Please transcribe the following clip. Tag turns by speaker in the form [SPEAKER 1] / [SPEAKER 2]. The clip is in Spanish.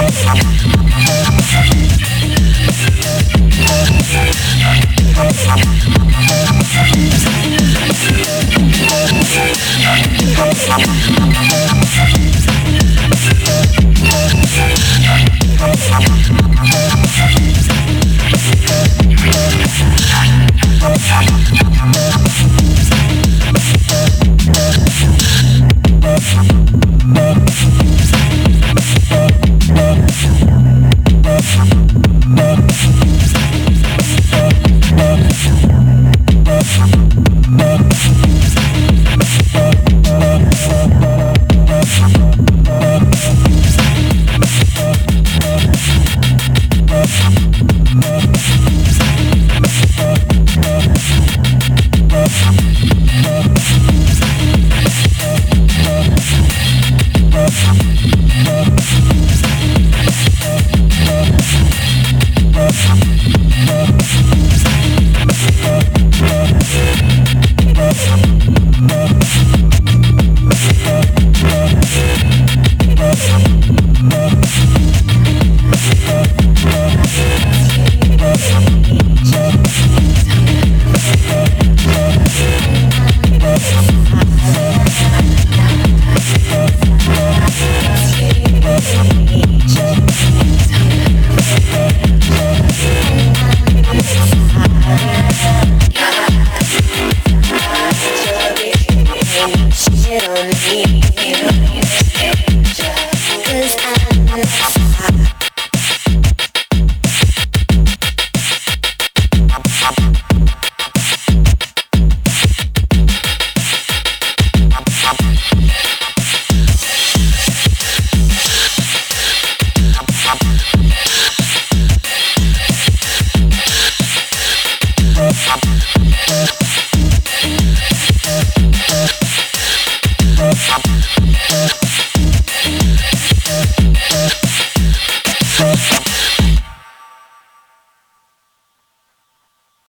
[SPEAKER 1] Gracias.